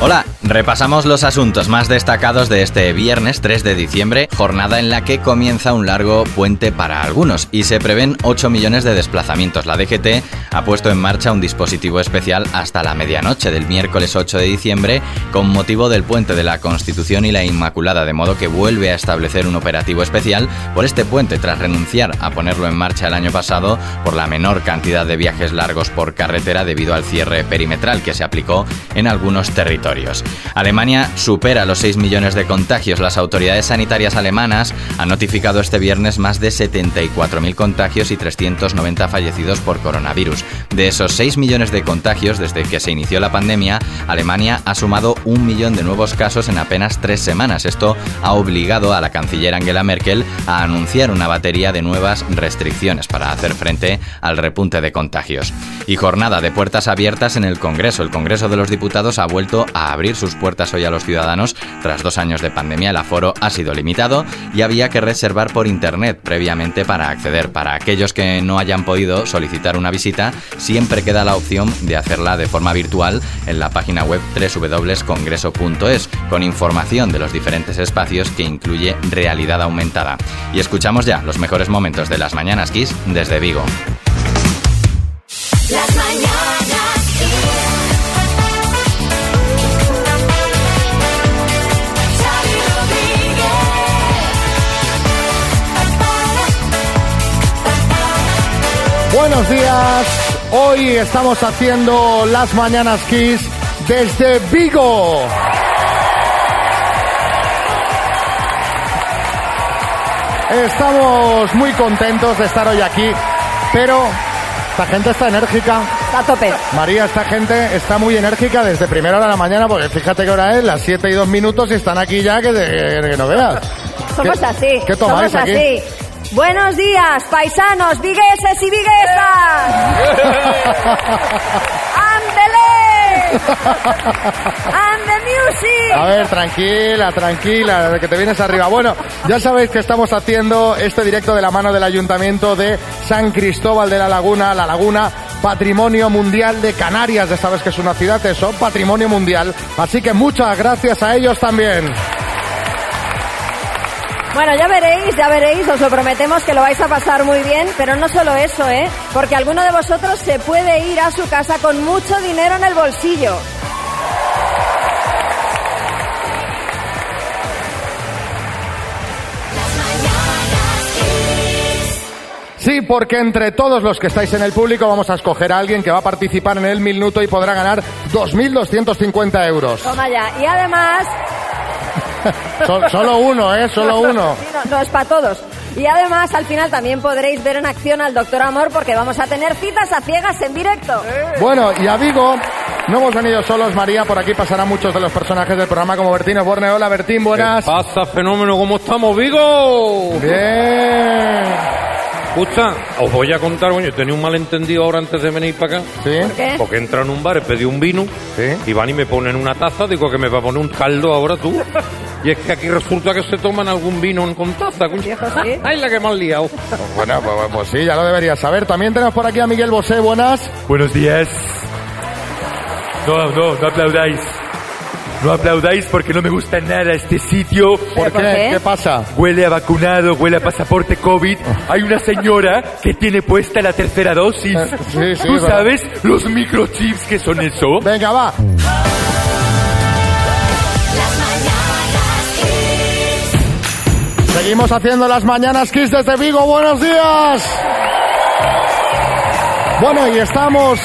Hola, repasamos los asuntos más destacados de este viernes 3 de diciembre, jornada en la que comienza un largo puente para algunos y se prevén 8 millones de desplazamientos. La DGT ha puesto en marcha un dispositivo especial hasta la medianoche del miércoles 8 de diciembre con motivo del puente de la Constitución y la Inmaculada, de modo que vuelve a establecer un operativo especial por este puente tras renunciar a ponerlo en marcha el año pasado por la menor cantidad de viajes largos por carretera debido al cierre perimetral que se aplicó en algunos territorios. Alemania supera los 6 millones de contagios. Las autoridades sanitarias alemanas han notificado este viernes más de 74.000 contagios y 390 fallecidos por coronavirus. De esos 6 millones de contagios desde que se inició la pandemia, Alemania ha sumado un millón de nuevos casos en apenas tres semanas. Esto ha obligado a la canciller Angela Merkel a anunciar una batería de nuevas restricciones para hacer frente al repunte de contagios. Y jornada de puertas abiertas en el Congreso. El Congreso de los Diputados ha vuelto a abrir sus puertas hoy a los ciudadanos. Tras dos años de pandemia, el aforo ha sido limitado y había que reservar por internet previamente para acceder. Para aquellos que no hayan podido solicitar una visita, siempre queda la opción de hacerla de forma virtual en la página web www.congreso.es, con información de los diferentes espacios que incluye realidad aumentada. Y escuchamos ya los mejores momentos de las Mañanas Kiss desde Vigo. Buenos días, hoy estamos haciendo las Mañanas Kiss desde Vigo. Estamos muy contentos de estar hoy aquí, pero esta gente está enérgica. Está a tope. María, esta gente está muy enérgica desde primera hora de la mañana, porque fíjate qué hora es, las 7 y 2 minutos y están aquí ya que, que no veas. Somos ¿Qué- así. ¿Qué tomáis somos aquí? así. Buenos días, paisanos, vigueses y viguesas. ¡And the music! A ver, tranquila, tranquila, que te vienes arriba. Bueno, ya sabéis que estamos haciendo este directo de la mano del Ayuntamiento de San Cristóbal de la Laguna, La Laguna, Patrimonio Mundial de Canarias. Ya sabes que es una ciudad, eso, Patrimonio Mundial. Así que muchas gracias a ellos también. Bueno, ya veréis, ya veréis, os lo prometemos que lo vais a pasar muy bien, pero no solo eso, ¿eh? Porque alguno de vosotros se puede ir a su casa con mucho dinero en el bolsillo. Sí, porque entre todos los que estáis en el público vamos a escoger a alguien que va a participar en el minuto y podrá ganar 2.250 euros. Toma ya. Y además, Sol- solo uno, ¿eh? Solo uno. Sí, no, no, es para todos. Y además, al final también podréis ver en acción al Doctor Amor porque vamos a tener citas a ciegas en directo. Bueno, y a Vigo no hemos venido solos, María. Por aquí pasarán muchos de los personajes del programa como Bertín Osborne. Hola, Bertín, buenas. ¿Qué pasa, fenómeno? ¿Cómo estamos, Vigo? Bien. Escucha, os voy a contar, coño, tenía un malentendido ahora antes de venir para acá. ¿Sí? ¿Qué? Porque entra en un bar, he pedido un vino, Sí. y van y me ponen una taza, digo que me va a poner un caldo ahora tú. Y es que aquí resulta que se toman algún vino con taza. coño. Viejo, sí. ¡Ay, la que me han liado! Bueno, pues, pues sí, ya lo deberías saber. También tenemos por aquí a Miguel Bosé, buenas. Buenos días. No, no, no aplaudáis. No aplaudáis porque no me gusta nada este sitio. ¿Por qué? por qué? ¿Qué pasa? Huele a vacunado, huele a pasaporte COVID. Hay una señora que tiene puesta la tercera dosis. Eh, sí, sí, ¿Tú sabes los microchips que son eso? Venga, va. Seguimos haciendo las mañanas Kiss desde Vigo. Buenos días. Bueno, y estamos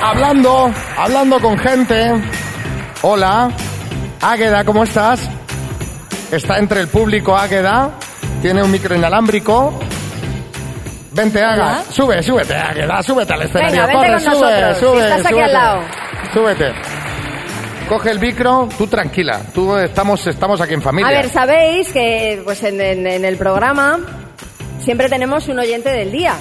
hablando, hablando con gente. Hola. Águeda, ¿cómo estás? Está entre el público Águeda. Tiene un micro inalámbrico. Vente, Águeda. Sube, súbete, Águeda. Súbete al escenario. vente Corre, con sube, nosotros. sube, Estás aquí súbete. al lado. Súbete. Coge el micro, tú tranquila. Tú estamos, estamos aquí en familia. A ver, sabéis que pues en, en- en el programa siempre tenemos un oyente del día.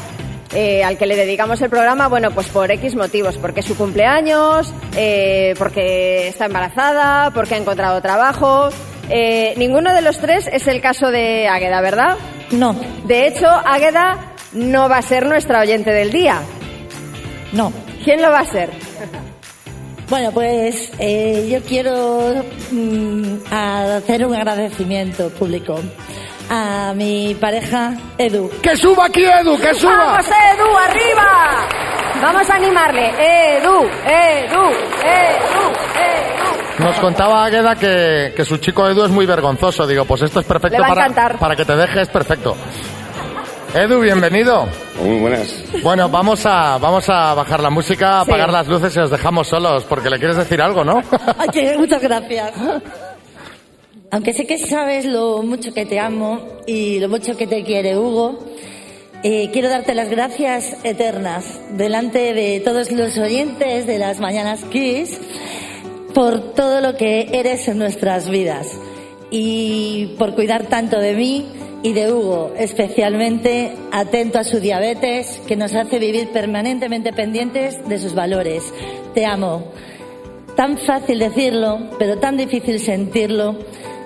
eh, al que le dedicamos el programa, bueno, pues por X motivos, porque es su cumpleaños, eh, porque está embarazada, porque ha encontrado trabajo. Eh, ninguno de los tres es el caso de Águeda, ¿verdad? No, De hecho, Águeda no va a ser nuestra oyente del día. no. ¿Quién lo va a ser? Bueno, pues eh, yo quiero mm, a- hacer un agradecimiento público a mi pareja Edu. ¡Que suba aquí, Edu! ¡Que suba! ¡Vamos, Edu, arriba! Vamos a animarle. Edu, Edu, Edu, Edu. Nos contaba Águeda que, que su chico Edu es muy vergonzoso. Digo, pues esto es perfecto Le va a para, encantar. para que te dejes, perfecto. Edu, bienvenido. Muy buenas. Bueno, vamos a, vamos a bajar la música, Sí. apagar las luces y os dejamos solos, porque le quieres decir algo, ¿no? Ay, que muchas gracias. Aunque sé que sabes lo mucho que te amo y lo mucho que te quiere Hugo, eh, quiero darte las gracias eternas delante de todos los oyentes de las Mañanas Kiss por todo lo que eres en nuestras vidas y por cuidar tanto de mí y de Hugo, especialmente atento a su diabetes que nos hace vivir permanentemente pendientes de sus valores. Te amo. Tan fácil decirlo, pero tan difícil sentirlo.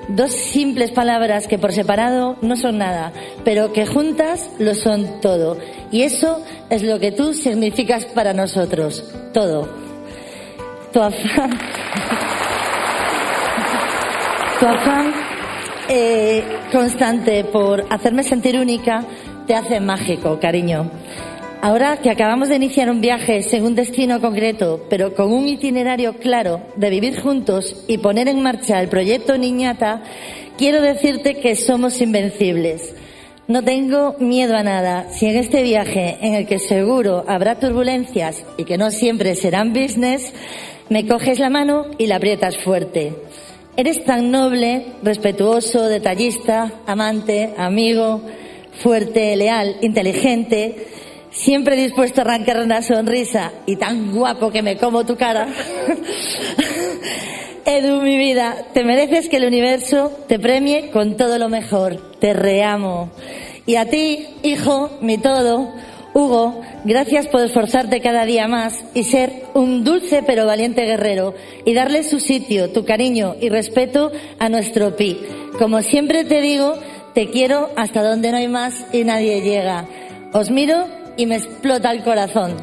Dos simples palabras que por separado no son nada, pero que juntas lo son todo. Y eso es lo que tú significas para nosotros. Todo. Tu afán. Tu afán eh, constante por hacerme sentir única te hace mágico, cariño. Ahora que acabamos de iniciar un viaje sin un destino concreto, pero con un itinerario claro de vivir juntos y poner en marcha el proyecto Niñata, quiero decirte que somos invencibles. No tengo miedo a nada. Si en este viaje, en el que seguro habrá turbulencias y que no siempre serán business, me coges la mano y la aprietas fuerte. Eres tan noble, respetuoso, detallista, amante, amigo, fuerte, leal, inteligente, siempre dispuesto a arrancar una sonrisa y tan guapo que me como tu cara. Edu, mi vida, te mereces que el universo te premie con todo lo mejor. Te reamo. Y a ti, hijo, mi todo, Hugo, gracias por esforzarte cada día más y ser un dulce pero valiente guerrero y darle su sitio, tu cariño y respeto a nuestro Pi. Como siempre te digo, te quiero hasta donde no hay más y nadie llega. Os miro y me explota el corazón.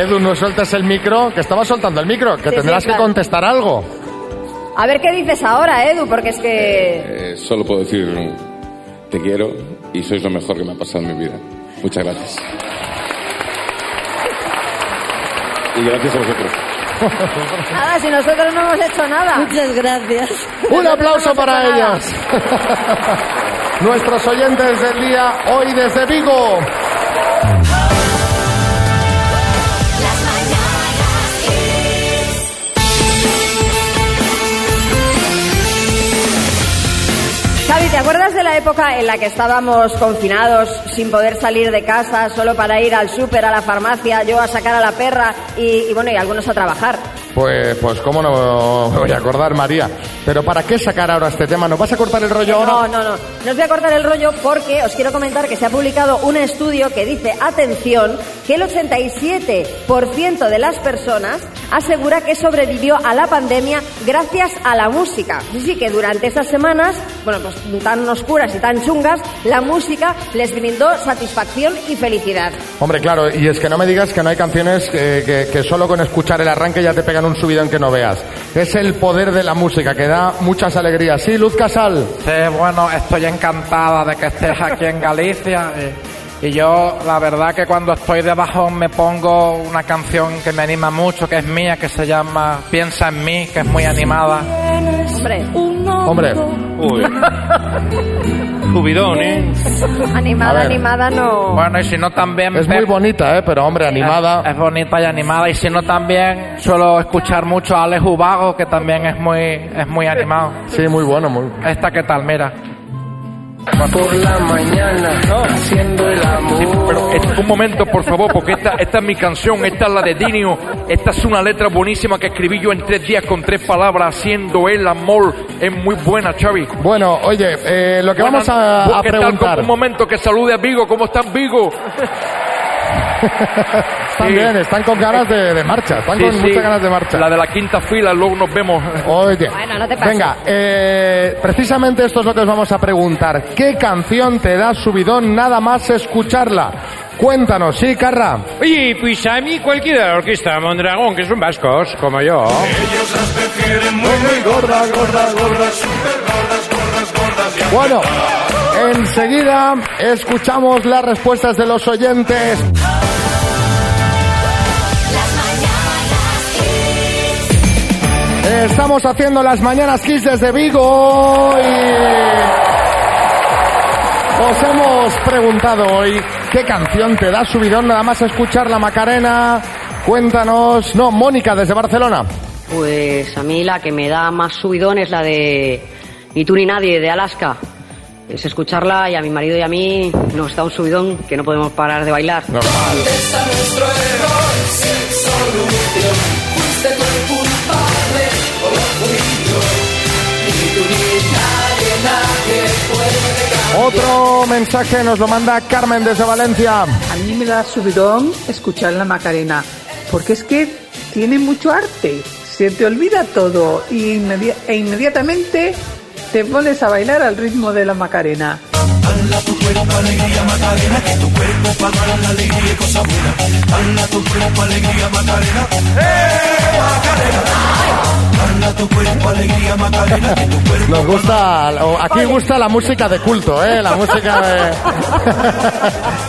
Edu, no sueltes el micro, que estaba soltando el micro, que Sí, tendrás sí, que contestar algo. A ver qué dices ahora, Edu, porque es que... Eh, solo puedo decir te quiero y sois lo mejor que me ha pasado en mi vida. Muchas gracias. Y gracias a vosotros. Nada, si nosotros no hemos hecho nada. Muchas gracias. Un aplauso no para ellos. Nuestros oyentes del día hoy desde Vigo. ¿Te acuerdas de la época en la que estábamos confinados sin poder salir de casa, solo para ir al súper, a la farmacia, yo a sacar a la perra y, y bueno, y algunos a trabajar? Pues, pues cómo no me voy a acordar, María. Pero ¿para qué sacar ahora este tema? ¿Nos vas a cortar el rollo No, ahora? no, no. No os voy a cortar el rollo porque os quiero comentar que se ha publicado un estudio que dice, atención, que el 87% de las personas asegura que sobrevivió a la pandemia gracias a la música. Sí, sí, que durante esas semanas, bueno, pues tan oscuras y tan chungas, la música les brindó satisfacción y felicidad. Hombre, claro, y es que no me digas que no hay canciones que, que- que solo con escuchar el arranque ya te pegan un subidón que no veas. Es el poder de la música que da muchas alegrías. Sí, Luz Casal. Sí, bueno, estoy encantada de que estés aquí en Galicia. Y, y yo, la verdad que cuando estoy de bajón me pongo una canción que me anima mucho, que es mía, que se llama Piensa en mí, que es muy animada. Hombre, Hombre, Uy. Subidón, ¿eh? Animada, animada no... Bueno, y si no también... es muy bonita, ¿eh? Pero hombre, animada. Es, es bonita y animada. Y si no también suelo escuchar mucho a Alex Ubago, que también es muy, es muy animado. Sí, muy bueno, muy. Esta qué tal, mira. Por la mañana, haciendo el amor. Sí, pero eh, un momento, por favor, porque esta, esta es mi canción, esta es la de Dinio. Esta es una letra buenísima que escribí yo en tres días con tres palabras, haciendo el amor. Es muy buena, Xavi. Bueno, oye, eh, lo que vamos a, a ¿Qué tal? preguntar. Un momento, que salude a Vigo. ¿Cómo estás, Vigo? están Sí. bien, están con ganas de, de marcha, están Sí, con sí. muchas ganas de marcha. La de la quinta fila, luego nos vemos. Oye, Bueno, no te pases. venga, eh, precisamente esto es lo que os vamos a preguntar. ¿Qué canción te da subidón nada más escucharla? Cuéntanos, sí, Carra. Oye, pues a mí cualquiera de la orquesta Mondragón, que son vascos, como yo. Bueno, enseguida escuchamos las respuestas de los oyentes. Estamos haciendo las mañanas Kiss desde Vigo y os hemos preguntado hoy qué canción te da subidón nada más escuchar la Macarena. Cuéntanos, no, Mónica desde Barcelona. Pues a mí la que me da más subidón es la de Ni tú ni nadie de Alaska. Es escucharla y a mi marido y a mí nos da un subidón que no podemos parar de bailar. Otro mensaje nos lo manda Carmen desde Valencia. A mí me da subidón escuchar la Macarena, porque es que tiene mucho arte, se te olvida todo y inmedi- e inmediatamente te pones a bailar al ritmo de la Macarena. Nos gusta, aquí gusta la música de culto, ¿eh? La música de...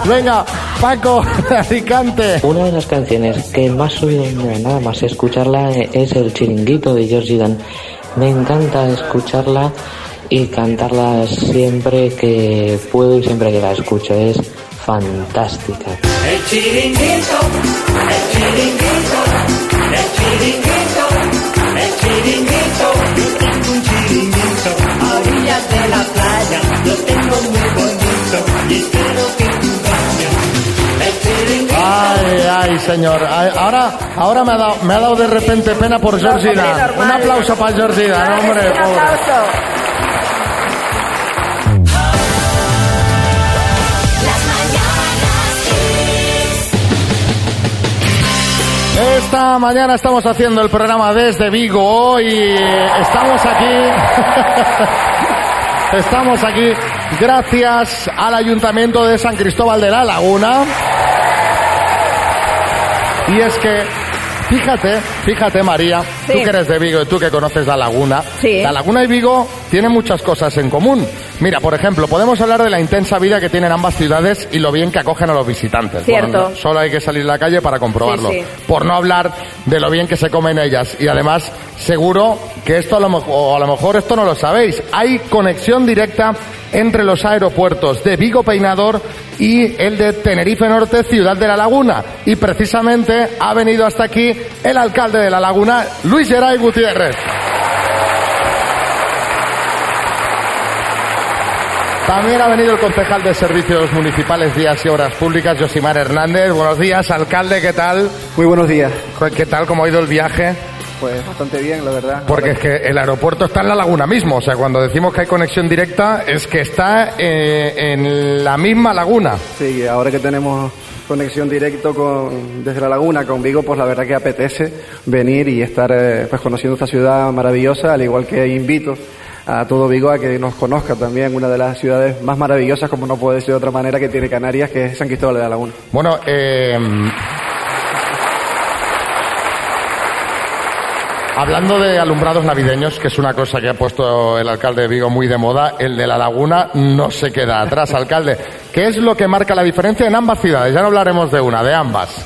Venga, Paco, Alicante. Una de las canciones que más subido nada más escucharla es el chiringuito de George Dan. Me encanta escucharla y cantarla siempre que puedo y siempre que la escucho. Es fantástica. El chiringuito, el chiringuito, el chiringuito, orillas de la playa. Lo tengo muy bonito y espero que tú vayas. El chiringuito. Ay, ay, señor. Ay, ahora, ahora me ha dado, me ha dado de repente pena por normal. Un aplauso para que hombre, un pobre. Esta mañana estamos haciendo el programa desde Vigo y estamos aquí. estamos aquí gracias al Ayuntamiento de San Cristóbal de la Laguna. Y es que, fíjate, fíjate María, Sí. tú que eres de Vigo y tú que conoces la laguna, Sí. la laguna y Vigo tienen muchas cosas en común. Mira, por ejemplo, podemos hablar de la intensa vida que tienen ambas ciudades y lo bien que acogen a los visitantes. Cierto. Bueno, solo hay que salir a la calle para comprobarlo. Sí, sí. Por no hablar de lo bien que se comen ellas. Y además, seguro que esto a lo mejor, o a lo mejor esto no lo sabéis, hay conexión directa entre los aeropuertos de Vigo Peinador y el de Tenerife Norte, Ciudad de la Laguna. Y precisamente ha venido hasta aquí el alcalde de la Laguna, Luis Geray Gutiérrez. También ha venido el concejal de Servicios Municipales, Días y Obras Públicas, Josimar Hernández. Buenos días, alcalde, ¿qué tal? Muy buenos días. ¿Qué tal? ¿Cómo ha ido el viaje? Pues bastante bien, la verdad. Porque es que el aeropuerto está en la laguna mismo, o sea, cuando decimos que hay conexión directa es que está eh, en la misma laguna. Sí, ahora que tenemos conexión directo con, desde la laguna con Vigo, pues la verdad que apetece venir y estar eh, pues conociendo esta ciudad maravillosa, al igual que invito a todo Vigo a que nos conozca también una de las ciudades más maravillosas, como no puede ser de otra manera, que tiene Canarias, que es San Cristóbal de la Laguna. Bueno, eh, hablando de alumbrados navideños, que es una cosa que ha puesto el alcalde de Vigo muy de moda, el de la laguna no se queda atrás, alcalde. ¿Qué es lo que marca la diferencia en ambas ciudades? Ya no hablaremos de una, de ambas.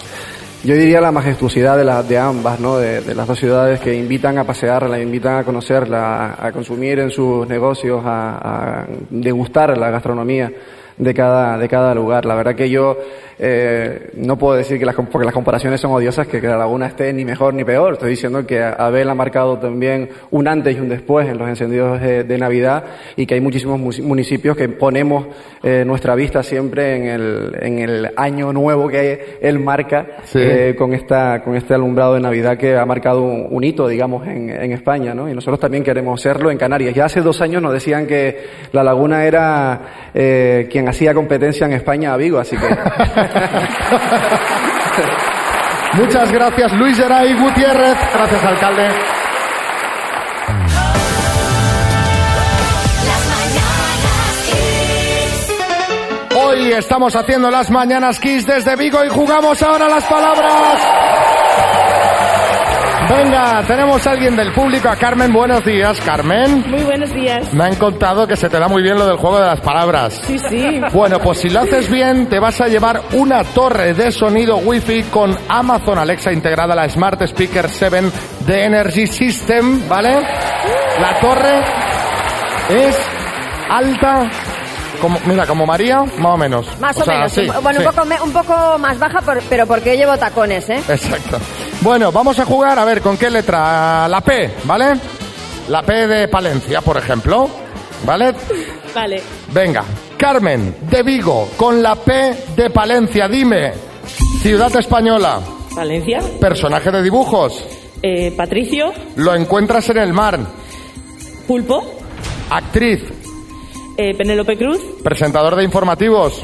Yo diría la majestuosidad de, la- de ambas, ¿no? De, las dos ciudades que invitan a pasearla, invitan a conocerla, a, a consumir en sus negocios, a, a degustar la gastronomía de cada, de cada lugar. La verdad que yo eh, no puedo decir que las, porque las comparaciones son odiosas, que, que la laguna esté ni mejor ni peor. Estoy diciendo que Abel ha marcado también un antes y un después en los encendidos de, de Navidad y que hay muchísimos municipios que ponemos eh, nuestra vista siempre en el, en el año nuevo que él marca Sí. eh, con, esta, con este alumbrado de Navidad que ha marcado un, un hito, digamos, en, en España, ¿no? Y nosotros también queremos serlo en Canarias. Ya hace dos años nos decían que La Laguna era eh, quien hacía competencia en España a Vigo, así que... Muchas gracias, Luis Geray Gutiérrez. Gracias, alcalde. Hoy estamos haciendo las mañanas Kiss desde Vigo y jugamos ahora las palabras. Venga, tenemos a alguien del público, a Carmen. Buenos días, Carmen. Muy buenos días. Me han contado que se te da muy bien lo del juego de las palabras. Sí, sí. Bueno, pues si lo haces bien, te vas a llevar una torre de sonido Wi-Fi con Amazon Alexa integrada a la Smart Speaker 7 de Energy System, ¿vale? La torre es alta, como, mira, como María, más o menos. Más o, sea, menos. sí, bueno, sí. un, poco, un poco más baja, por- pero porque yo llevo tacones, ¿eh? Exacto. Bueno, vamos a jugar, a ver, ¿con qué letra? La P, ¿vale? La P de Palencia, por ejemplo. ¿Vale? Vale. Venga, Carmen, de Vigo, con la P de Palencia, dime. Ciudad española, Valencia. personaje de dibujos, Eh, Patricio. lo encuentras en el mar, Pulpo. actriz, Eh, Penélope Cruz. presentador de informativos,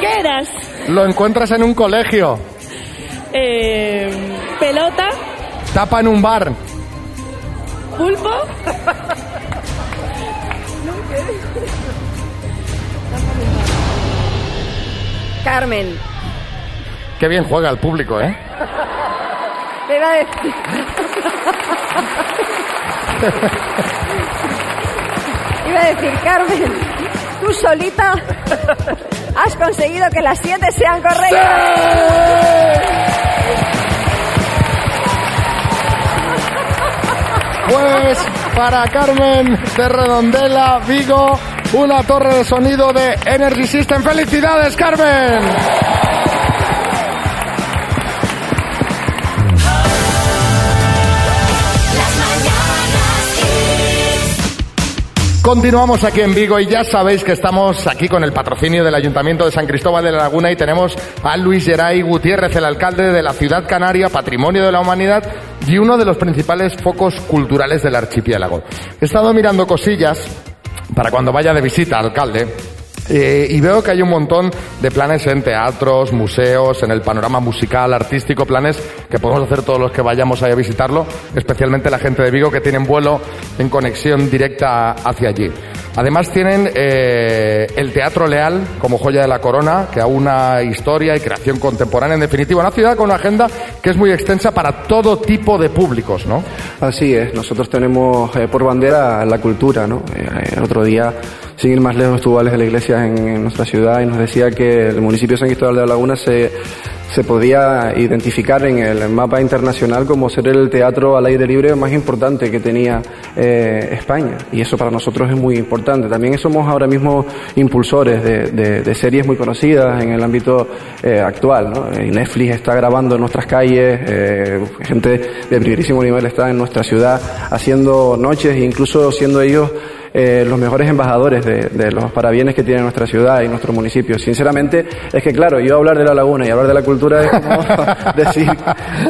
Piqueras. lo encuentras en un colegio, Eh, pelota. tapa en un bar, Pulpo. Carmen, qué bien juega el público, ¿eh? te iba a decir. iba a decir, Carmen, tú solita has conseguido que las siete sean correctas. Pues para Carmen de Redondela, Vigo, una torre de sonido de Energy System. ¡Felicidades, Carmen! Continuamos aquí en Vigo y ya sabéis que estamos aquí con el patrocinio del Ayuntamiento de San Cristóbal de la Laguna y tenemos a Luis Geray Gutiérrez, el alcalde de la ciudad canaria, patrimonio de la humanidad y uno de los principales focos culturales del archipiélago. He estado mirando cosillas para cuando vaya de visita, alcalde, eh, y veo que hay un montón de planes en teatros, museos, en el panorama musical, artístico, planes que podemos hacer todos los que vayamos ahí a visitarlo, especialmente la gente de Vigo que tienen vuelo en conexión directa hacia allí. Además tienen eh, el Teatro Leal como joya de la corona, que aúna historia y creación contemporánea. En definitiva, una ciudad con una agenda que es muy extensa para todo tipo de públicos, ¿no? Así es, nosotros tenemos eh, por bandera la cultura, ¿no? Eh, el otro día, sin ir más lejos, estuvo de la Iglesia en, nuestra ciudad y nos decía que el municipio de San Cristóbal de la Laguna se, se podía identificar en el mapa internacional como ser el teatro al aire libre más importante que tenía eh, España. Y eso para nosotros es muy importante. También somos ahora mismo impulsores de, de- de series muy conocidas en el ámbito eh, actual. ¿no? Netflix está grabando en nuestras calles, eh, gente de primerísimo nivel está en nuestra ciudad haciendo noches e incluso siendo ellos eh, los mejores embajadores de, de los parabienes que tiene nuestra ciudad y nuestro municipio. Sinceramente, es que claro, yo hablar de la laguna y hablar de la cultura es como decir,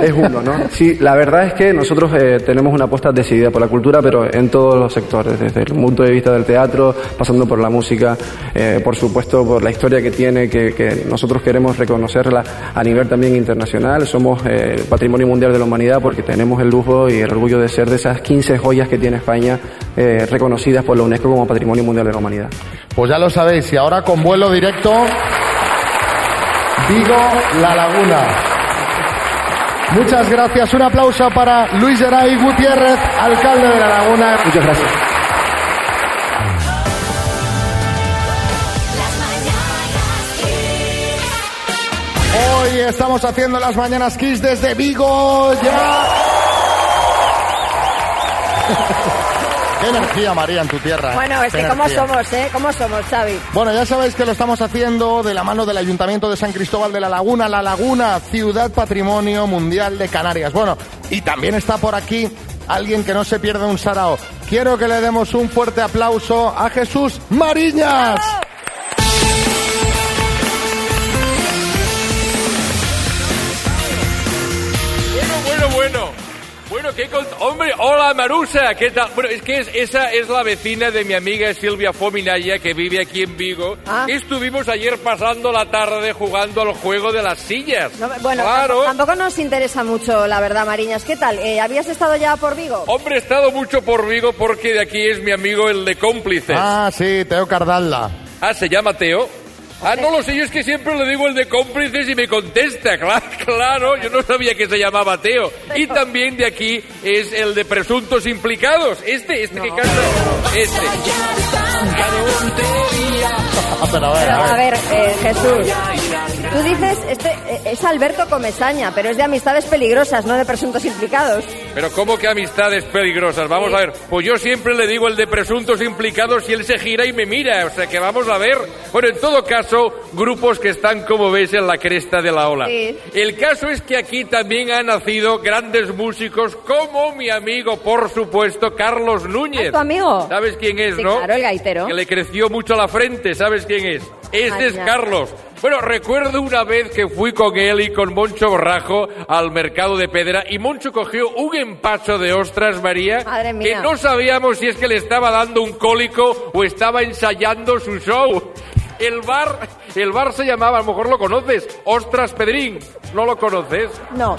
es uno, ¿no? Sí, la verdad es que nosotros eh, tenemos una apuesta decidida por la cultura, pero en todos los sectores, desde el punto de vista del teatro, pasando por la música, eh, por supuesto por la historia que tiene, que, que nosotros queremos reconocerla a nivel también internacional. Somos eh, Patrimonio Mundial de la Humanidad porque tenemos el lujo y el orgullo de ser de esas 15 joyas que tiene España eh, reconocidas por la UNESCO como Patrimonio Mundial de la Humanidad. Pues ya lo sabéis, y ahora con vuelo directo, Vigo, La Laguna. Muchas gracias, un aplauso para Luis Geray Gutiérrez, alcalde de La Laguna. Muchas gracias. Hoy estamos haciendo las mañanas Kiss desde Vigo, ya. Qué energía, María, en tu tierra. ¿eh? Bueno, es Qué que cómo somos, ¿eh? ¿Cómo somos, Xavi? Bueno, ya sabéis que lo estamos haciendo de la mano del Ayuntamiento de San Cristóbal de la Laguna, La Laguna, Ciudad Patrimonio Mundial de Canarias. Bueno, y también está por aquí alguien que no se pierde un sarao. Quiero que le demos un fuerte aplauso a Jesús Mariñas. Bueno, bueno. Bueno, qué cont- Hombre, hola Marusa, ¿qué tal? Bueno, es que es- esa es la vecina de mi amiga Silvia Fominaya que vive aquí en Vigo. Ah. Estuvimos ayer pasando la tarde jugando al juego de las sillas. No, bueno, claro. tampoco nos interesa mucho, la verdad, Mariñas. ¿Qué tal? Eh, ¿Habías estado ya por Vigo? Hombre, he estado mucho por Vigo porque de aquí es mi amigo el de cómplices. Ah, sí, Teo Cardalla. Ah, ¿se llama Teo? Ah, no lo sé, yo es que siempre le digo el de cómplices y me contesta, claro, claro, yo no sabía que se llamaba Teo. Y también de aquí es el de presuntos implicados, este, este que canta, este. pero a ver, a a ver. ver, eh, Jesús, tú dices, este eh, es Alberto Comesaña, pero es de amistades peligrosas, no de presuntos implicados. Pero ¿cómo que amistades peligrosas? Vamos a ver, pues yo siempre le digo el de presuntos implicados y él se gira y me mira, o sea que vamos a ver. Bueno, en todo caso, grupos que están, como ves, en la cresta de la ola. Sí. El caso es que aquí también han nacido grandes músicos como mi amigo, por supuesto, Carlos Núñez. ¿Es tu amigo? ¿Sabes quién es, Sí, no? claro, el gaitero. Que le creció mucho la frente, ¿sabes quién es? Este es. Carlos. Bueno, recuerdo una vez que fui con él y con Moncho Borrajo al mercado de Pedra y Moncho cogió un empacho de ostras, María, Madre que no sabíamos si es que le estaba dando un cólico o estaba ensayando su show. El bar, el bar se llamaba, a lo mejor lo conoces, Ostras Pedrín. ¿No lo conoces? No,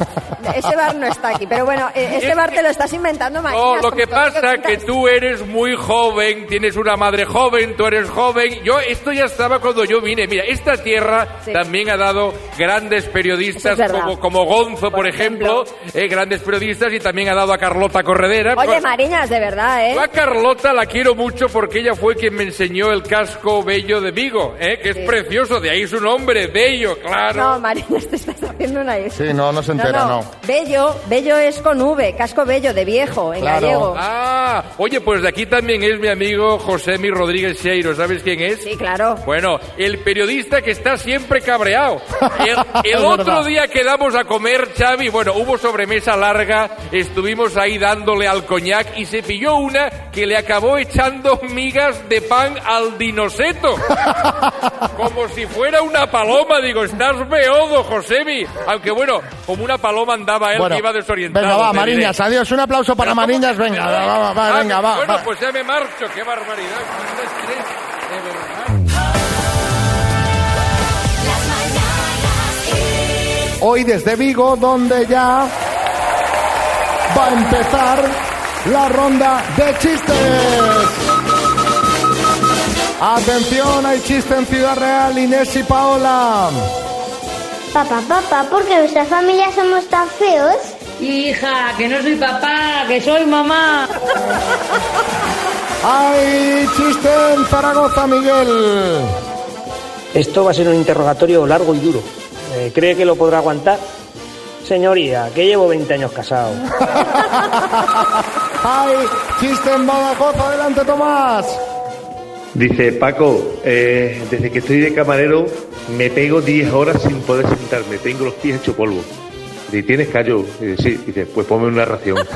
ese bar no está aquí. Pero bueno, eh, este bar te lo estás inventando, No, Mariñas. lo que pasa que cuentas. tú eres muy joven, tienes una madre joven, tú eres joven. Yo, esto ya estaba cuando yo vine. Mira, esta tierra Sí. también ha dado grandes periodistas es como, como Gonzo, por, ejemplo, eh, grandes periodistas y también ha dado a Carlota Corredera. Oye, Pues, Mariñas, de verdad, ¿eh? yo a Carlota la quiero mucho porque ella fue quien me enseñó el casco bello de Vigo, ¿eh? que es Sí. Precioso, de ahí su nombre, bello, claro. No, Mariñas, te estás haciendo una Sí, no, no se entera, no. Bello, bello es con V, casco bello, de viejo, en Claro. gallego. Ah, oye, pues de aquí también es mi amigo José Mi Rodríguez Seiro, ¿sabes quién es? Sí, claro. Bueno, el periodista que está siempre cabreado. El, el otro día quedamos a comer, Xavi, bueno, hubo sobremesa larga, estuvimos ahí dándole al coñac y se pilló una que le acabó echando migas de pan al dinoseto. Como si fuera una paloma, digo, estás beodo, Josemi. Aunque bueno, como una paloma andaba él Bueno, que iba desorientado. venga, va, diré. Mariñas, adiós. Un aplauso para Pero ¿cómo Mariñas, venga, va, va, va, Ah, venga, va. Bueno, va. pues ya me marcho, qué barbaridad. qué estrés, de verdad. Hoy desde Vigo, donde ya va a empezar la ronda de chistes. Atención, hay chiste en Ciudad Real, Inés y Paola. Papá, papá, ¿por qué nuestra familia somos tan feos? Hija, que no soy papá, que soy mamá. Hay chiste en Zaragoza, Miguel. Esto va a ser un interrogatorio largo y duro. Eh, ¿Cree que lo podrá aguantar? Señoría, que llevo 20 años casado. Hay chiste en Badajoz, adelante Tomás. Dice Paco, eh, desde que estoy de camarero me pego 10 horas sin poder sentarme, tengo los pies hecho polvo. Dice, ¿tienes callo? Dice, sí, dice, pues ponme una ración.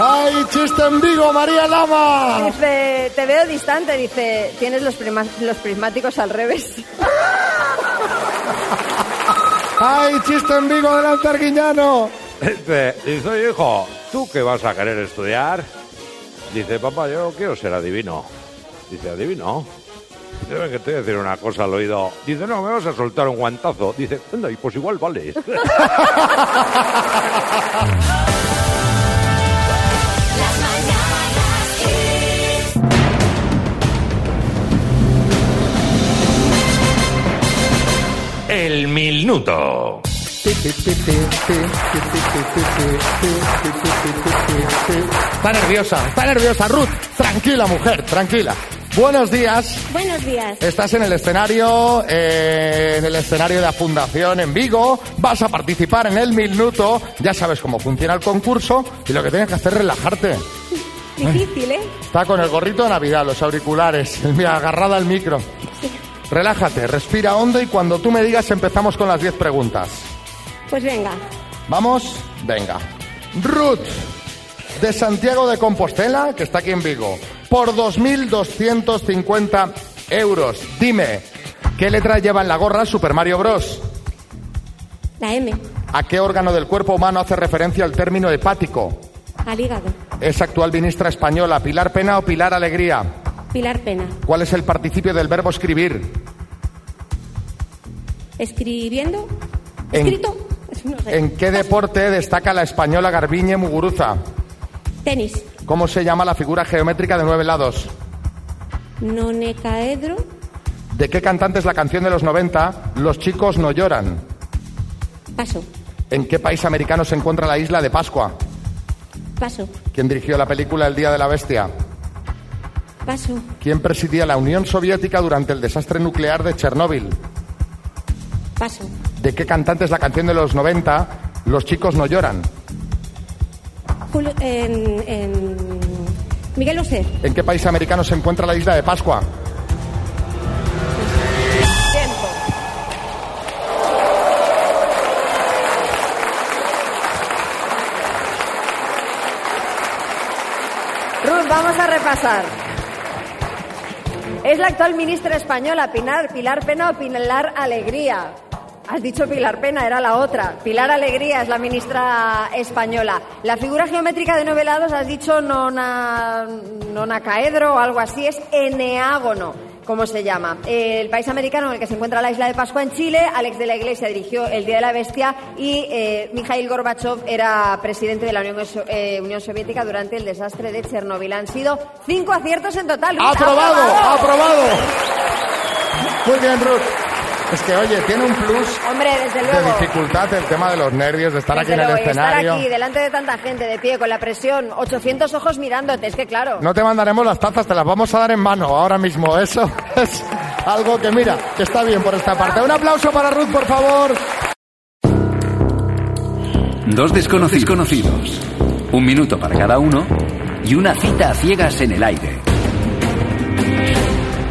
Hay chiste en Vigo, María Lama. Dice, te veo distante, dice, tienes los, prima- los prismáticos al revés. Hay chiste en Vigo, adelante Arguiñano. Dice, dice, hijo, ¿tú qué vas a querer estudiar? Dice, papá, yo quiero ser adivino. Dice, ¿adivino? Dice, "Ven, que te voy a decir una cosa al oído. Dice, no, me vas a soltar un guantazo. Dice, anda, y pues igual vale. El minuto. Está nerviosa, está nerviosa, Ruth. Tranquila, mujer, tranquila. Buenos días. Buenos días. Estás en el escenario, eh, en el escenario de la Fundación en Vigo. Vas a participar en el minuto. Ya sabes cómo funciona el concurso y lo que tienes que hacer es relajarte. Difícil, ¿eh? Está con el gorrito de Navidad, los auriculares, agarrada al micro. Relájate, respira hondo y cuando tú me digas empezamos con las 10 preguntas. Pues venga. ¿Vamos? Venga. Ruth, de Santiago de Compostela, que está aquí en Vigo, por 2.250 euros. Dime, ¿qué letra lleva en la gorra Super Mario Bros? La M. ¿A qué órgano del cuerpo humano hace referencia el término hepático? Al hígado. ¿Es actual ministra española Pilar Pena o Pilar Alegría? Pilar Pena. ¿Cuál es el participio del verbo escribir? Escribiendo. En- Escrito. No sé. ¿En qué deporte destaca la española Garbiñe Muguruza? Tenis. ¿Cómo se llama la figura geométrica de nueve lados? Nonecaedro. ¿De qué cantante es la canción de los 90 Los chicos no lloran? Paso. ¿En qué país americano se encuentra la isla de Pascua? Paso. ¿Quién dirigió la película El Día de la Bestia? Paso. ¿Quién presidía la Unión Soviética durante el desastre nuclear de Chernóbil? Paso. ¿De qué cantante es la canción de los 90 Los chicos no lloran? Julio- en, en Miguel. ¿En qué país americano se encuentra la isla de Pascua? Tiempo. Ruth, vamos a repasar. Es la actual ministra española, Pinar, Pilar Pena o Pilar Alegría. Has dicho Pilar Pena, era la otra. Pilar Alegría es la ministra española. La figura geométrica de novelados, has dicho nona, nonacaedro o algo así, es eneágono, como se llama. El país americano en el que se encuentra la isla de Pascua en Chile, Alex de la Iglesia dirigió El Día de la Bestia y eh, Mikhail Gorbachev era presidente de la Unión, eh, Unión Soviética durante el desastre de Chernóbil. Han sido cinco aciertos en total. Ruth. ¡Aprobado! ¡Aprobado! Muy bien, Ruth. Es que, oye, tiene un plus Hombre, desde de dificultad el tema de los nervios, de estar Desde aquí en el luego, y escenario. Estar aquí delante de tanta gente, de pie, con la presión, 800 ojos mirándote, es que claro. No te mandaremos las tazas, te las vamos a dar en mano ahora mismo. Eso es algo que, mira, que está bien por esta parte. Un aplauso para Ruth, por favor. Dos desconocidos conocidos, un minuto para cada uno y una cita a ciegas en el aire.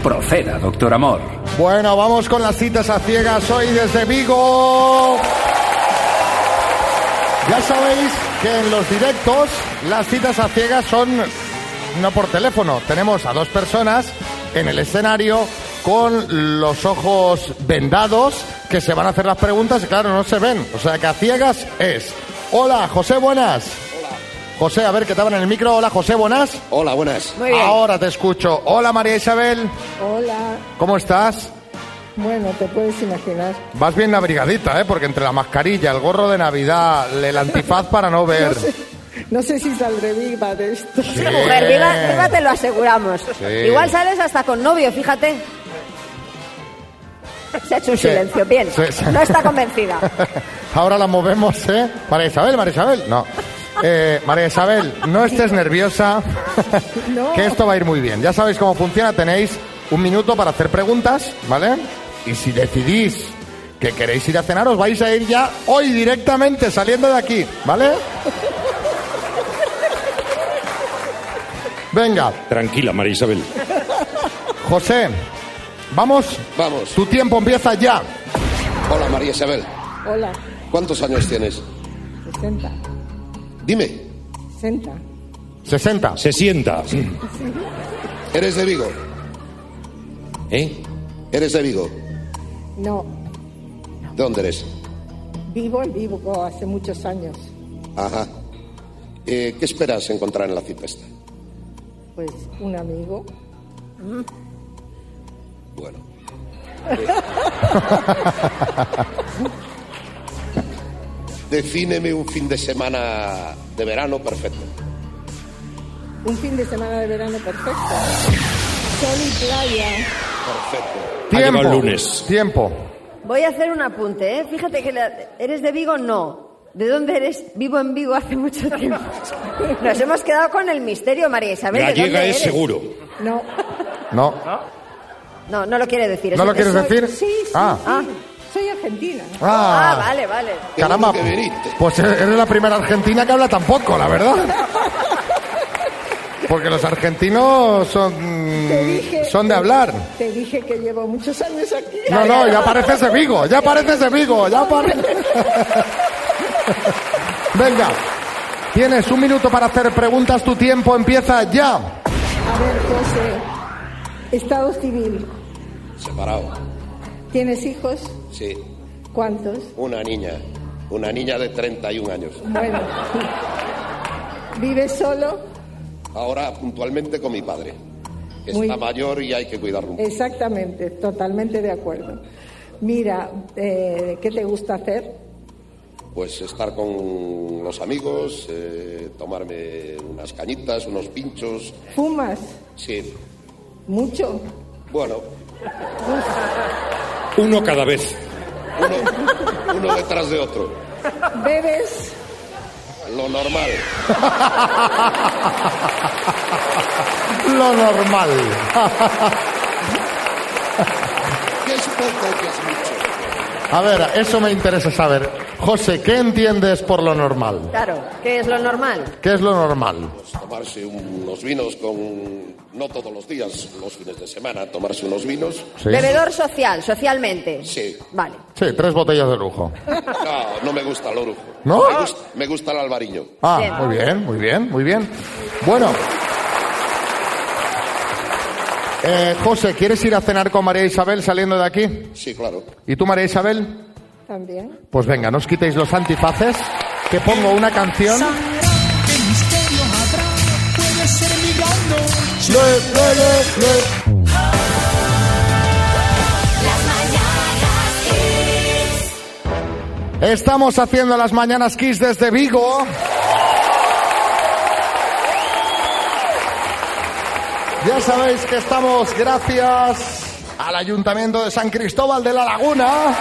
Proceda, doctor Amor. Bueno, vamos con las citas a ciegas hoy desde Vigo. Ya sabéis que en los directos las citas a ciegas son no por teléfono. Tenemos a dos personas en el escenario con los ojos vendados que se van a hacer las preguntas y claro, no se ven. O sea que a ciegas es. Hola, José, buenas. José, a ver, que estaban en el micro. Hola, José, buenas. Hola, buenas. Muy bien. Ahora te escucho. Hola, María Isabel. Hola. ¿Cómo estás? Bueno, te puedes imaginar. Vas bien abrigadita, ¿eh? Porque entre la mascarilla, el gorro de Navidad, el antifaz para no ver. No sé, no sé si saldré viva de esto. Sí. Mujer, viva, viva te lo aseguramos. Sí. Igual sales hasta con novio, fíjate. Se ha hecho un Sí. silencio, bien. Sí, sí. No está convencida. Ahora la movemos, ¿eh? María Isabel, María Isabel. No. Eh, María Isabel, no estés nerviosa, No. que esto va a ir muy bien. Ya sabéis cómo funciona, tenéis un minuto para hacer preguntas, ¿vale? Y si decidís que queréis ir a cenar, os vais a ir ya hoy directamente saliendo de aquí, ¿vale? Venga, Tranquila, María Isabel. José, vamos. Vamos. Tu tiempo empieza ya. Hola, María Isabel. Hola, ¿Cuántos años tienes? 60. Dime, 60. 60. Se sienta. ¿eres de Vigo? ¿Eh? ¿Eres de Vigo? No, ¿De dónde eres? vivo en Vigo hace muchos años. Ajá. Eh, ¿Qué esperas encontrar en la cita esta? Pues un amigo. Bueno. Defíneme un fin de semana de verano perfecto. Un fin de semana de verano perfecto. Sol y playa. Perfecto. Tiempo. el lunes. Tiempo. Voy a hacer un apunte, ¿eh? Fíjate que la- eres de Vigo, no. ¿De dónde eres? Vivo en Vigo hace mucho tiempo. Nos hemos quedado con el misterio, María Isabel. ¿de Gallega dónde es eres? seguro. No, No. No, no lo quiere decir. ¿No lo quieres decir? sí, sí, Ah. sí. Soy argentina. Ah, Ah, vale, vale. caramba. Pues eres la primera argentina que habla tan poco, la verdad. Porque los argentinos son, Te dije- son de hablar. Te dije que llevo muchos años aquí. No, no, ya pareces de Vigo, ya pareces de Vigo, ya pareces. Venga, tienes un minuto para hacer preguntas, tu tiempo empieza ya. A ver, José. Estado civil. Separado. ¿Tienes hijos? Sí. ¿Cuántos? Una niña. Una niña de 31 años. Bueno. ¿Vives solo? Ahora puntualmente con mi padre. que Muy- Está mayor y hay que cuidarlo. Exactamente, totalmente de acuerdo. Mira, eh, ¿qué te gusta hacer? Pues estar con los amigos, eh, tomarme unas cañitas, unos pinchos. ¿Fumas? Sí. ¿Mucho? Bueno, Uno cada vez. uno detrás de otro. ¿Bebes? Lo normal. Lo normal. ¿Qué es poco, qué es mucho? A ver, eso me interesa saber. José, ¿qué entiendes por lo normal? Claro, ¿qué es lo normal? ¿Qué es lo normal? Tomarse unos vinos con... No todos los días, los fines de semana, tomarse unos vinos. Sí. Bebedor social, socialmente. Sí. Vale. Sí, tres botellas de lujo. No, no me gusta el orujo. ¿No? Me gusta, me gusta el albariño. Ah, Bien. muy bien, muy bien, muy bien. Bueno. Eh, José, ¿quieres ir a cenar con María Isabel saliendo de aquí? Sí, claro. ¿Y tú, María Isabel? También. Pues venga, no os quitéis los antifaces, que pongo una canción. ¿Qué misterio habrá? Puede ser mi gran noche. Le, le, le, le. Estamos haciendo las mañanas Kiss desde Vigo. Ya sabéis que estamos gracias al Ayuntamiento de San Cristóbal de la Laguna.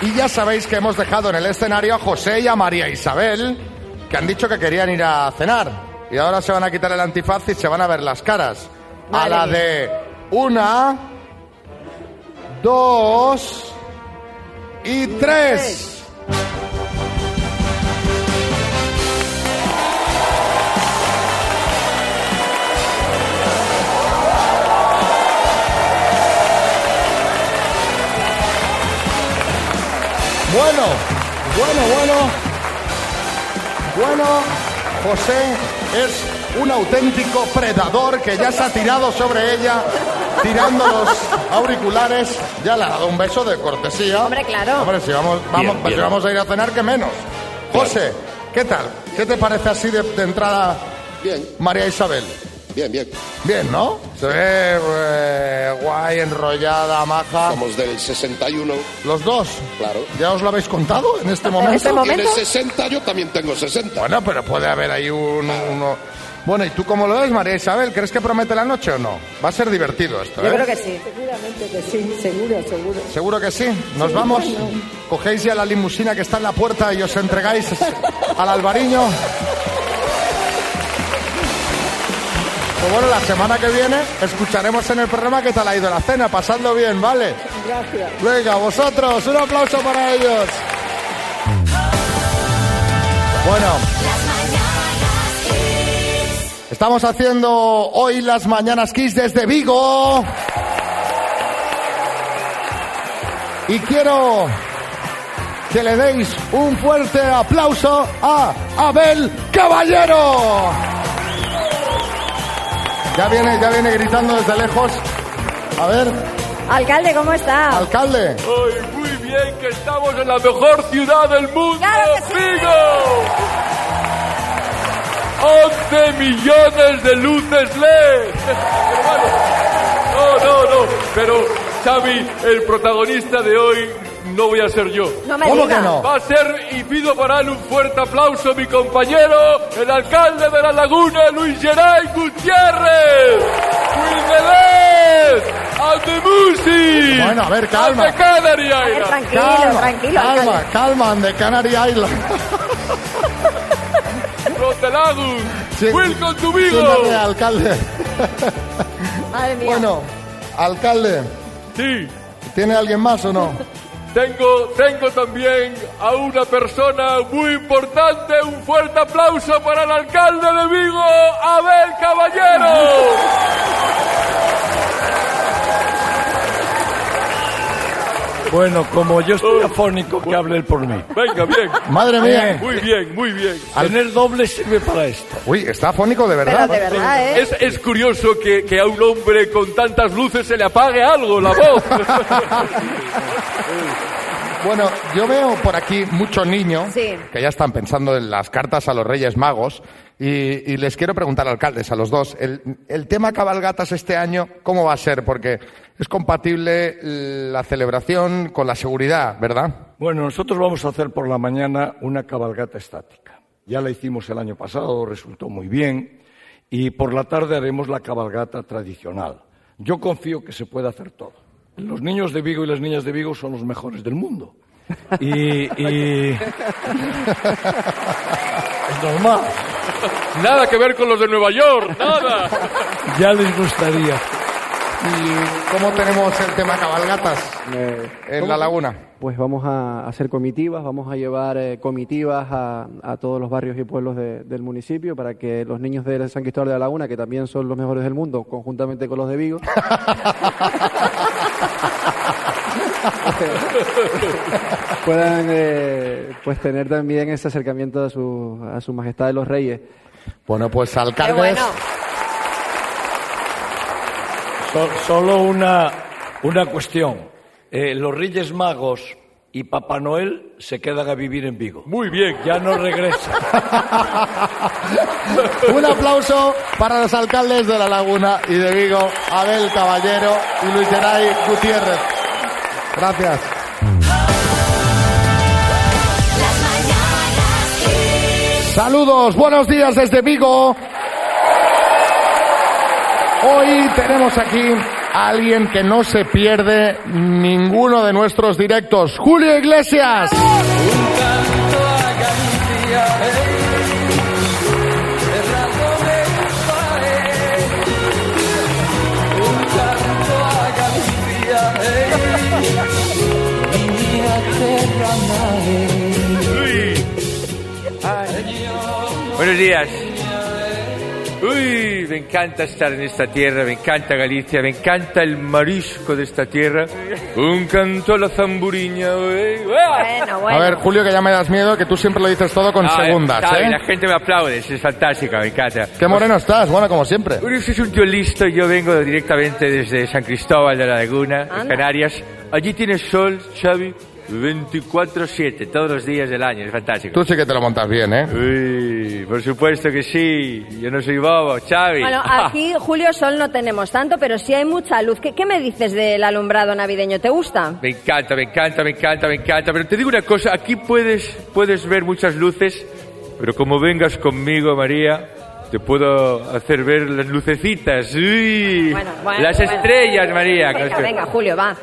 Y ya sabéis que hemos dejado en el escenario a José y a María Isabel, que han dicho que querían ir a cenar. Y ahora se van a quitar el antifaz y se van a ver las caras. A la de una, dos y tres. Bueno, bueno, bueno. Bueno, José es un auténtico predador que ya se ha tirado sobre ella, tirando los auriculares. Ya le ha dado un beso de cortesía. Hombre, claro. Hombre, si vamos, vamos, Bien, pues si vamos a ir a cenar, que menos. José, ¿qué tal? ¿Qué te parece así de, de entrada Bien, María Isabel? Bien, bien. Bien, ¿no? Se ve eh, guay, enrollada, maja. Somos del 61, Los dos. claro. ¿Ya os lo habéis contado en este momento? este momento? Tienes 60, yo también tengo 60. Bueno, pero puede haber ahí un, uno... Bueno, ¿y tú cómo lo ves, María Isabel? ¿Crees que promete la noche o no? Va a ser divertido esto, Yo ¿eh? creo que sí. Seguramente que sí, seguro, seguro. ¿Seguro que sí? ¿Nos vamos? ¿Cogéis ya la limusina que está en la puerta y os entregáis al albariño? Pues bueno, la semana que viene escucharemos en el programa qué tal ha ido la cena, pasando bien, ¿vale? Gracias. Venga, vosotros, un aplauso para ellos. Bueno, estamos haciendo hoy las mañanas Kiss desde Vigo. Y quiero que le deis un fuerte aplauso a Abel Caballero. Ya viene, ya viene gritando desde lejos. A ver, Alcalde, ¿cómo está? alcalde. Ay, muy bien que estamos en la mejor ciudad del mundo, ¡Claro que sí! Vigo. 11 millones de luces LED. Hermano, no, no, no, pero Xavi, el protagonista de hoy no voy a ser yo. No me ¿Cómo diga. que no? Va a ser, y pido para él un fuerte aplauso, mi compañero, el alcalde de la laguna, Luis Geray Gutiérrez. Music. Bueno, a ver, calma. The Canary A ver, Island. tranquilo, Calma, tranquilo, calma, alcalde. calma, de Canary Island. Lagoon. Sí. Vigo. Siéntate, alcalde. Madre mía. Bueno, alcalde, Sí. ¿tiene alguien más o no? Tengo, tengo también a una persona muy importante. Un fuerte aplauso para el alcalde de Vigo, Abel Caballero. Bueno, como yo estoy afónico, que hable él por mí. Venga, bien. Madre mía. Muy bien, muy bien. Tener doble sirve para esto. Uy, está afónico de verdad. Pero de verdad, ¿eh? Es, es curioso que, que a un hombre con tantas luces se le apague algo, la voz. Bueno, yo veo por aquí muchos niños Sí. que ya están pensando en las cartas a los Reyes Magos y, y les quiero preguntar, alcaldes, a los dos, el, el tema cabalgatas este año, ¿cómo va a ser? Porque es compatible la celebración con la seguridad, ¿verdad? Bueno, nosotros vamos a hacer por la mañana una cabalgata estática. Ya la hicimos el año pasado, resultó muy bien. Y por la tarde haremos la cabalgata tradicional. Yo confío que se puede hacer todo. Los niños de Vigo y las niñas de Vigo son los mejores del mundo. Y, y- es normal. Nada que ver con los de Nueva York, nada. Ya les gustaría. ¿Y cómo tenemos el tema cabalgatas Eh, en ¿cómo? la laguna? Pues vamos a hacer comitivas, vamos a llevar eh, comitivas a, a todos los barrios y pueblos de- del municipio para que los niños de San Cristóbal de la Laguna, que también son los mejores del mundo, conjuntamente con los de Vigo, puedan eh, pues tener también ese acercamiento a su, a su majestad de los reyes. Bueno, pues Qué alcaldes, bueno. So- solo una, una cuestión. Eh, los Reyes Magos y Papá Noel se quedan a vivir en Vigo. Muy bien. Ya no regresan. un aplauso para los alcaldes de la laguna y de Vigo, Abel Caballero y Luis Geray Gutiérrez. Gracias. Saludos, buenos días desde Vigo. Hoy tenemos aquí alguien que no se pierde ninguno de nuestros directos, Julio Iglesias. Buenos días. Uy, me encanta estar en esta tierra, me encanta Galicia, me encanta el marisco de esta tierra. Un canto a la zamburiña. uy. Bueno, A ver, Julio, que ya me das miedo, que tú siempre lo dices todo con Ah, segundas, sabe, ¿eh? La gente me aplaude, es fantástica, me encanta. Qué moreno estás, bueno, como siempre. Usted es un tío listo, yo vengo directamente desde San Cristóbal de la Laguna, Anda. Canarias. Allí tienes sol, Xavi, 24-7, todos los días del año, es fantástico. Tú sí que te lo montas bien, ¿eh? Uy, por supuesto que sí, yo no soy bobo, Xavi. Bueno, aquí Julio Sol no tenemos tanto, pero sí hay mucha luz. ¿Qué, qué me dices del alumbrado navideño? ¿Te gusta? Me encanta, me encanta, me encanta, me encanta. Pero te digo una cosa, aquí puedes, puedes ver muchas luces, pero como vengas conmigo, María, te puedo hacer ver las lucecitas. Uy, Bueno, bueno, las bueno. estrellas, María. Venga, venga, Julio, va.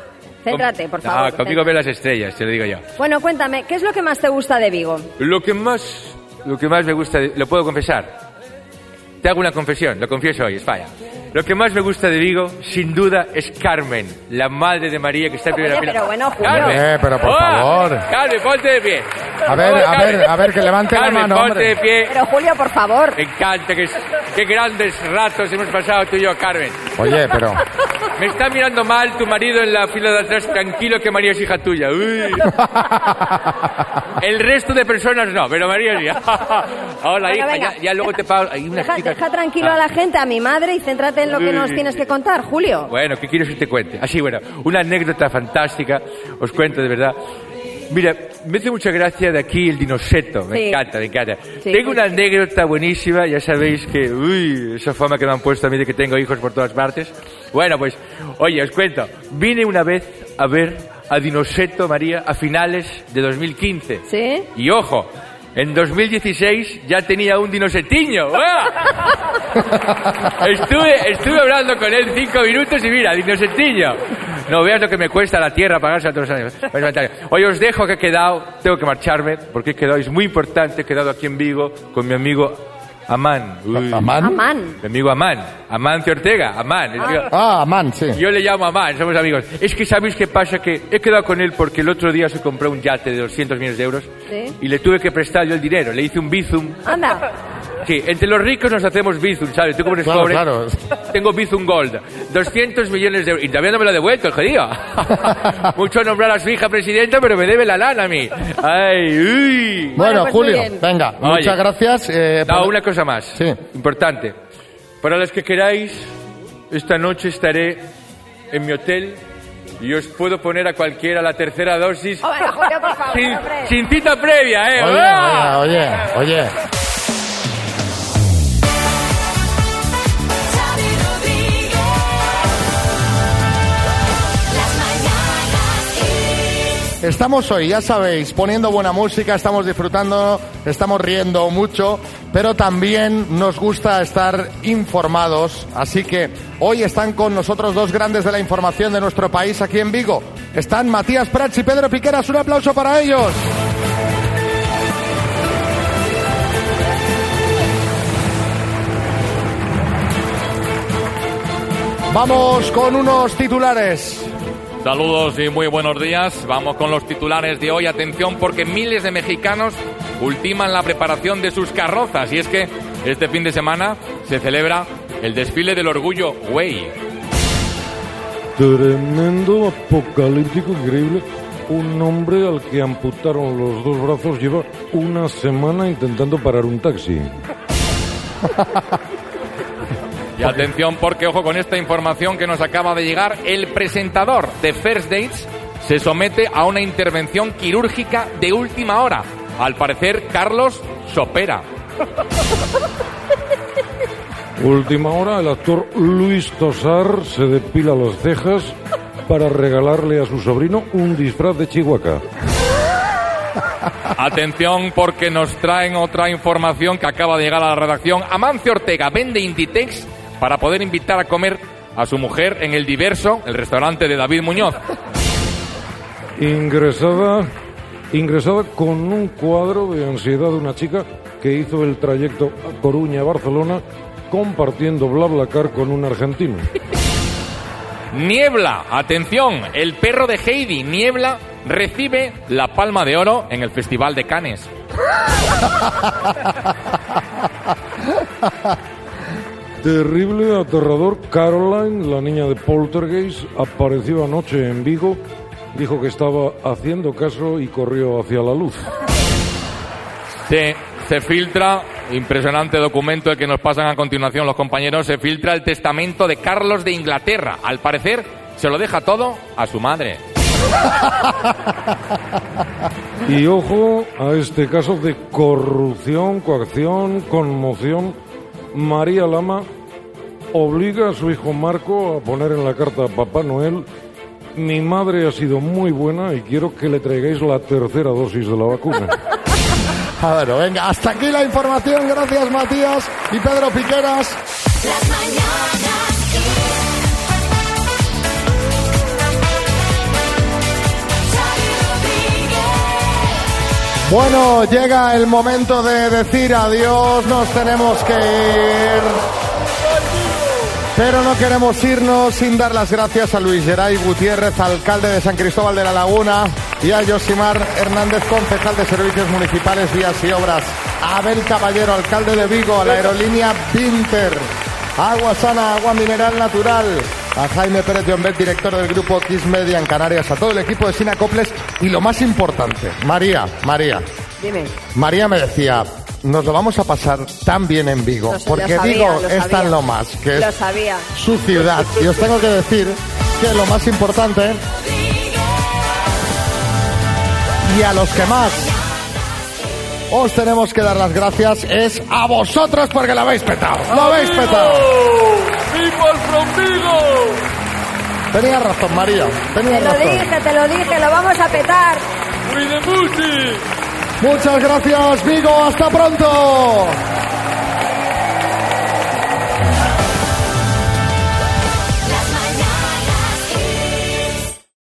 Céntrate, por Ah, favor. conmigo ve las estrellas, te lo digo yo. Bueno, cuéntame, ¿qué es lo que más te gusta de Vigo? Lo que más, lo que más me gusta, de- lo puedo confesar. Te hago una confesión, lo confieso hoy, España. Lo que más me gusta de Vigo, sin duda, es Carmen, la madre de María que está en primera Oye, fila. pero bueno, Julio. Carmen. Eh, pero por ¡Hola! favor. Carmen, ponte de pie. A ver, favor, a ver, Carmen. a ver, que levante la Carmen, mano, ponte hombre. de pie. Pero Julio, por favor. Me encanta, que, qué grandes ratos hemos pasado tú y yo, Carmen. Oye, pero... Me está mirando mal tu marido en la fila de atrás, tranquilo que María es hija tuya. Uy. El resto de personas no, pero María sí. Hola, hija, ya, ya luego te pago. Hay una Deja, chica- deja tranquilo Ah. a la gente, a mi madre, y céntrate en lo que nos tienes que contar, Julio. Bueno, ¿qué quieres que te cuente? Así, bueno, una anécdota fantástica, os cuento de verdad. Mira, me hace mucha gracia de aquí el dinoseto, me Sí. encanta, me encanta. Sí, tengo una anécdota buenísima, ya sabéis que, uy, esa fama que me han puesto a mí de que tengo hijos por todas partes. Bueno, pues, oye, os cuento, vine una vez a ver a Dinoseto María a finales de 2015. ¿Sí? Y ojo, en 2016 ya tenía un dinosetiño. ¡Uah! estuve, estuve hablando con él cinco minutos y mira, dinosetiño. No veas lo que me cuesta la tierra pagarse a todos los años. Hoy os dejo que he quedado, tengo que marcharme, porque he quedado, es muy importante, he quedado aquí en Vigo con mi amigo Amán. Uy. ¿Amán? Amán. Mi amigo Amán. Amancio Ortega. Amán. Que- Ah, man, sí. yo le llamo Amán, somos amigos. Es que ¿sabéis qué pasa? Que he quedado con él porque el otro día se compró un yate de 200 millones de euros ¿Sí? y le tuve que prestar yo el dinero. Le hice un bizum Anda. Sí, entre los ricos nos hacemos Bizum, ¿sabes? Tú como eres Claro, pobre. claro. Tengo Bizum Gold. 200 millones de euros. Y todavía no me lo ha devuelto, el jodido. Mucho nombrar a su hija presidenta, pero me debe la lana a mí. Ay, uy. Bueno, pues muy Julio, venga, Oye. muchas gracias. eh, No, por- una cosa más. Sí. Importante. Para los que queráis, esta noche estaré en mi hotel y os puedo poner a cualquiera la tercera dosis Hombre, Julio, por favor, sin, sin cita previa, ¿eh? Oye, ¡Ah! oye, oye, oye. Estamos hoy, ya sabéis, poniendo buena música, estamos disfrutando, estamos riendo mucho, pero también nos gusta estar informados. Así que hoy están con nosotros dos grandes de la información de nuestro país aquí en Vigo. Están Matías Prats y Pedro Piqueras. Un aplauso para ellos. Vamos con unos titulares. Saludos y muy buenos días. Vamos con los titulares de hoy. Atención porque miles de mexicanos ultiman la preparación de sus carrozas. Y es que este fin de semana se celebra el desfile del orgullo Way. Tremendo, apocalíptico, increíble. Un hombre al que amputaron los dos brazos lleva una semana intentando parar un taxi. Y atención porque, ojo con esta información que nos acaba de llegar, el presentador de First Dates se somete a una intervención quirúrgica de última hora. Al parecer, Carlos Sopera. Última hora, el actor Luis Tosar se depila las cejas para regalarle a su sobrino un disfraz de Chihuahua. Atención porque nos traen otra información que acaba de llegar a la redacción. Amancio Ortega vende Inditex para poder invitar a comer a su mujer en el Diverso, el restaurante de David Muñoz. Ingresada, ingresada con un cuadro de ansiedad de una chica que hizo el trayecto a Coruña-Barcelona compartiendo BlaBlaCar con un argentino. Niebla, atención, el perro de Heidi, Niebla, recibe la palma de oro en el Festival de Cannes. Terrible, aterrador. Caroline, la niña de Poltergeist, apareció anoche en Vigo, dijo que estaba haciendo caso y corrió hacia la luz. Se, se filtra, impresionante documento el que nos pasan a continuación los compañeros, se filtra el testamento de Carlos de Inglaterra. Al parecer, se lo deja todo a su madre. Y ojo a este caso de corrupción, coacción, conmoción. María Lama obliga a su hijo Marco a poner en la carta a Papá Noel. Mi madre ha sido muy buena y quiero que le traigáis la tercera dosis de la vacuna. A ver, venga, hasta aquí la información. Gracias, Matías y Pedro Piqueras. Bueno, llega el momento de decir adiós, nos tenemos que ir. Pero no queremos irnos sin dar las gracias a Luis Geray Gutiérrez, alcalde de San Cristóbal de la Laguna, y a Josimar Hernández, concejal de Servicios Municipales, Vías y Obras, a Abel Caballero, alcalde de Vigo, a la aerolínea Vinter, Agua Sana, Agua Mineral Natural, a Jaime Pérez Llombet, director del grupo Kiss Media en Canarias, a todo el equipo de Sinacoples y lo más importante, María, María, Dime. María me decía, nos lo vamos a pasar tan bien en Vigo, Lo- lo porque sabía, Vigo lo es tan lo más, que Lo es sabía. su ciudad. Y os tengo que decir que lo más importante y a los que más os tenemos que dar las gracias es a vosotros porque lo habéis petado. Lo habéis petado. ¡People from Vigo! Tenía razón, María. Tenía Te lo razón. dije, te lo dije, lo vamos a petar. Muchas gracias, Vigo. Hasta pronto.